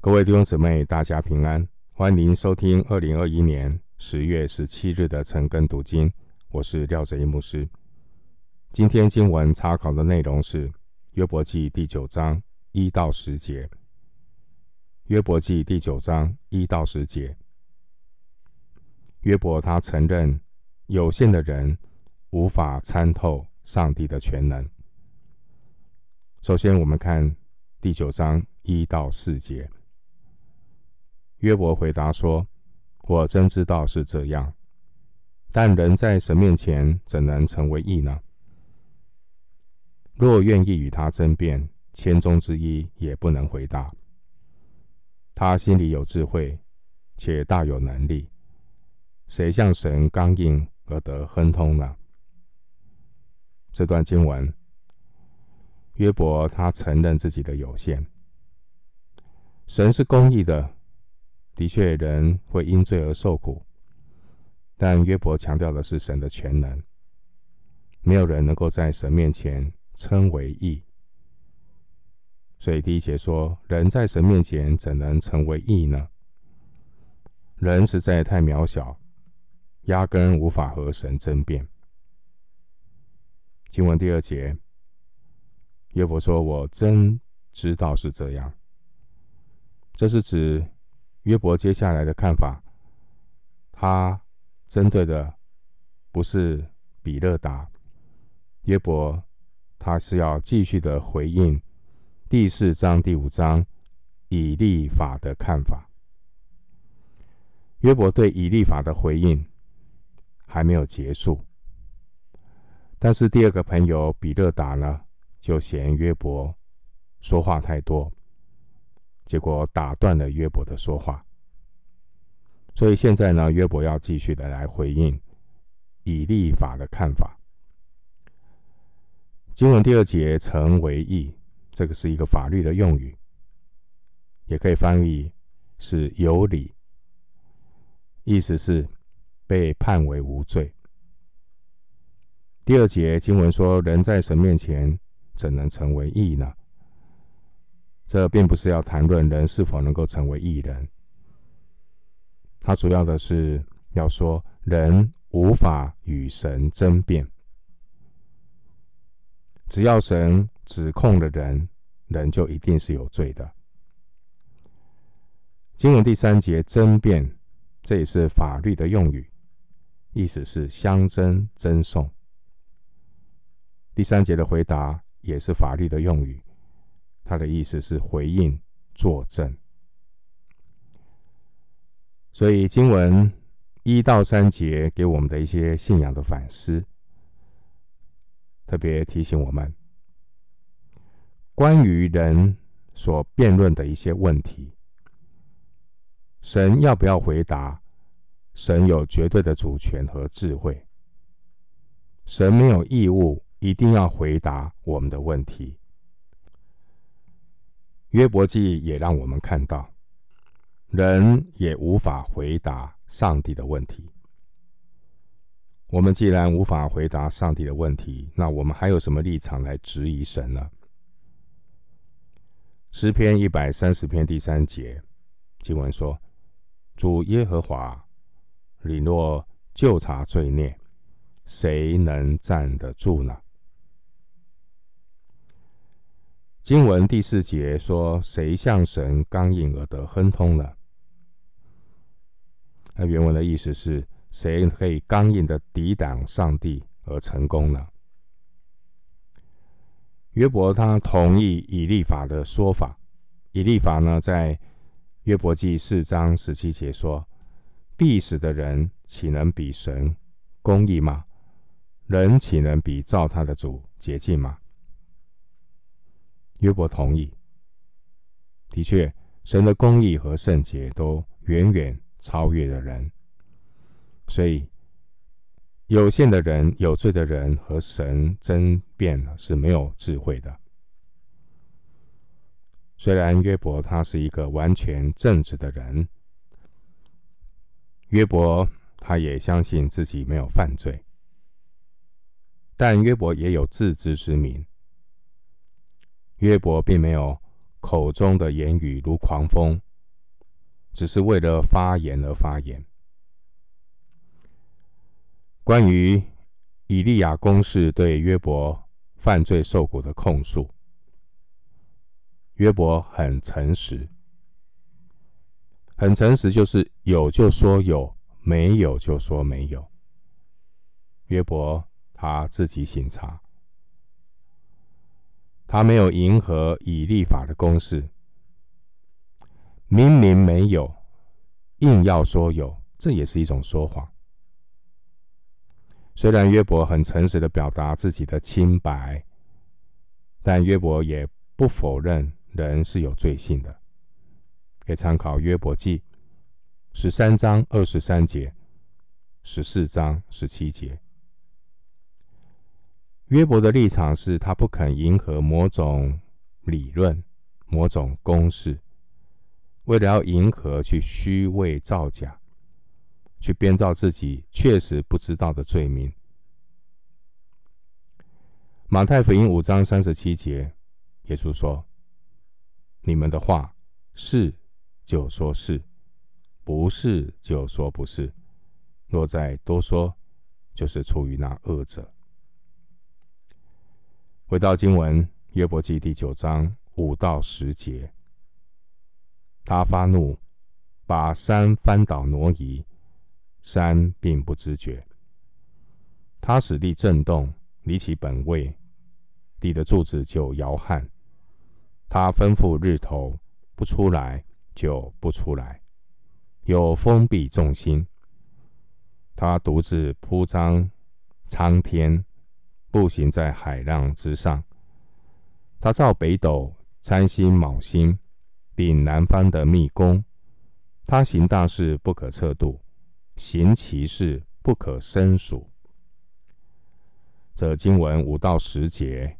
各位弟兄姊妹，大家平安，欢迎收听二零二一年十月十七日的晨更读经。我是廖哲一牧师。今天经文查考的内容是约伯记第九章一到十节。约伯记第九章一到十节，约伯他承认有限的人无法参透上帝的全能。首先，我们看第九章一到四节。约伯回答说：“我真知道是这样，但人在神面前怎能成为义呢？若愿意与他争辩，千中之一也不能回答。他心里有智慧，且大有能力，谁向神刚硬而得亨通呢？”这段经文，约伯他承认自己的有限，神是公义的。的确，人会因罪而受苦，但约伯强调的是神的全能。没有人能够在神面前称为义，所以第一节说：“人在神面前怎能成为义呢？”人实在太渺小，压根无法和神争辩。经文第二节，约伯说：“我真知道是这样。”这是指。约伯接下来的看法，他针对的不是比勒达。约伯他是要继续的回应第四章第五章以利法的看法。约伯对以利法的回应还没有结束，但是第二个朋友比勒达呢，就嫌约伯说话太多。结果打断了约伯的说话，所以现在呢，约伯要继续的来回应以立法的看法。经文第二节“成为义”，这个是一个法律的用语，也可以翻译是有理，意思是被判为无罪。第二节经文说：“人在神面前怎能成为义呢？”这并不是要谈论人是否能够成为义人，他主要的是要说人无法与神争辩。只要神指控了人，人就一定是有罪的。经文第三节争辩，这也是法律的用语，意思是相争、争讼。第三节的回答也是法律的用语。他的意思是回应、作证，所以经文一到三节给我们的一些信仰的反思，特别提醒我们关于人所辩论的一些问题，神要不要回答？神有绝对的主权和智慧，神没有义务一定要回答我们的问题。约伯记也让我们看到，人也无法回答上帝的问题。我们既然无法回答上帝的问题，那我们还有什么立场来质疑神呢？诗篇一百三十篇第三节经文说：“主耶和华，你若就察罪孽，谁能站得住呢？”经文第四节说：“谁向神刚硬而得亨通呢？”那原文的意思是：谁可以刚硬的抵挡上帝而成功呢？约伯他同意以利法的说法。以利法呢，在约伯记四章十七节说：“必死的人岂能比神公义吗？人岂能比造他的主洁净吗？”约伯同意，的确，神的公义和圣洁都远远超越了人，所以有限的人、有罪的人和神争辩是没有智慧的。虽然约伯他是一个完全正直的人，约伯他也相信自己没有犯罪，但约伯也有自知之明。约伯并没有口中的言语如狂风，只是为了发言而发言。关于以利亚公使对约伯犯罪受苦的控诉，约伯很诚实，很诚实，就是有就说有，没有就说没有。约伯他自己醒察，他没有迎合以立法的公式，明明没有，硬要说有，这也是一种说谎。虽然约伯很诚实的表达自己的清白，但约伯也不否认人是有罪性的。可以参考约伯记十三章二十三节、十四章十七节。约伯的立场是他不肯迎合某种理论、某种公式，为了要迎合去虚伪造假，去编造自己确实不知道的罪名。马太福音五章三十七节，耶稣说：“你们的话是就说是，不是就说不是。若再多说，就是出于那恶者。”回到经文，约伯记第九章五到十节，他发怒，把山翻倒挪移，山并不知觉。他使地震动，离其本位，地的柱子就摇撼。他吩咐日头不出来，就不出来，有封闭众星。他独自铺张苍天。步行在海浪之上，他造北斗、参星、昴星，并南方的密宫。他行大事不可测度，行其事不可胜数。这经文五到十节，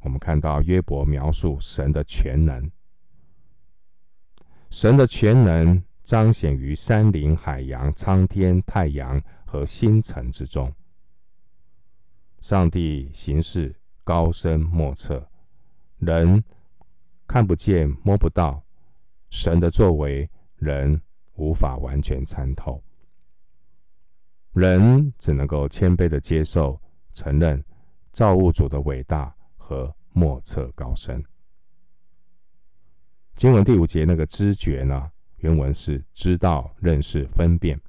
我们看到约伯描述神的全能。神的全能彰显于山林、海洋、苍天、太阳和星辰之中。上帝行事高深莫测，人看不见摸不到，神的作为人无法完全参透，人只能够谦卑的接受、承认造物主的伟大和莫测高深。经文第五节那个知觉呢？原文是知道、认识、分辨。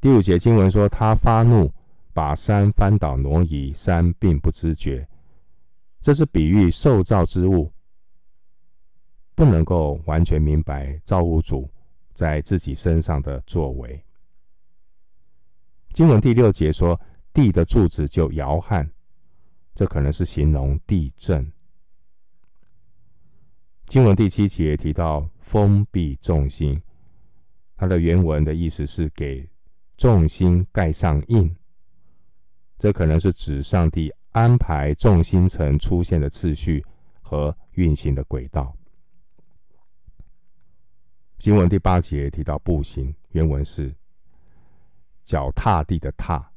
第五节经文说他发怒。把山翻倒挪移，山并不知觉。这是比喻受造之物不能够完全明白造物主在自己身上的作为。经文第六节说，地的柱子就摇撼，这可能是形容地震。经文第七节提到封闭重心，它的原文的意思是给重心盖上印。这可能是指上帝安排众星辰出现的次序和运行的轨道。经文第八节提到步行，原文是脚踏地的踏，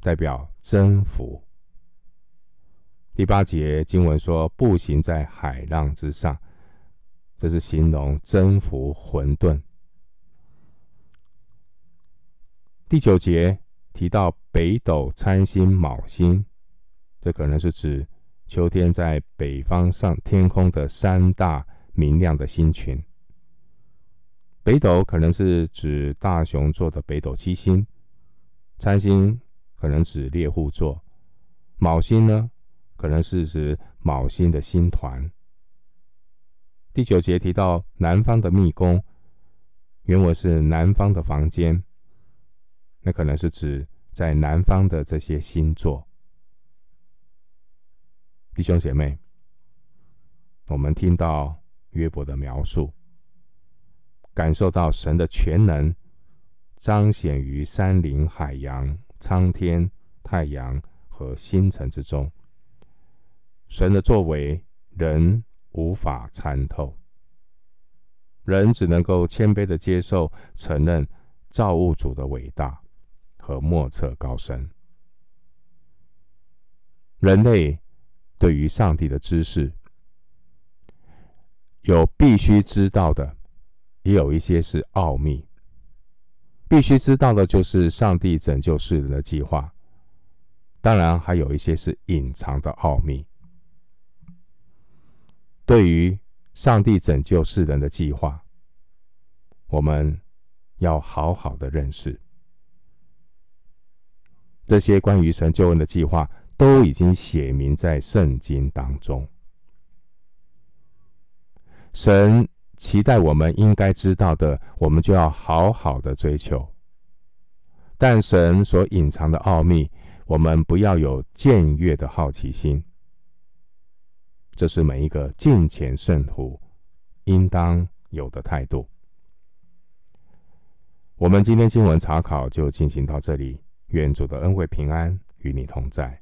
代表征服。第八节经文说步行在海浪之上，这是形容征服混沌。第九节。提到北斗、参星、昴星，这可能是指秋天在北方上天空的三大明亮的星群。北斗可能是指大熊座的北斗七星，参星可能指猎户座，昴星呢，可能是指昴星的星团。第九节提到南方的密宫，原文是南方的房间。那可能是指在南方的这些星座，弟兄姐妹，我们听到约伯的描述，感受到神的全能彰显于山林、海洋、苍天、太阳和星辰之中，神的作为人无法参透，人只能够谦卑的接受、承认造物主的伟大。和莫测高深，人类对于上帝的知识有必须知道的也有一些是奥秘。必须知道的就是上帝拯救世人的计划，当然还有一些是隐藏的奥秘。对于上帝拯救世人的计划，我们要好好的认识。这些关于神救恩的计划都已经写明在圣经当中。神期待我们应该知道的，我们就要好好的追求。但神所隐藏的奥秘，我们不要有僭越的好奇心。这是每一个敬虔圣徒应当有的态度。我们今天经文查考就进行到这里。愿主的恩惠平安与你同在。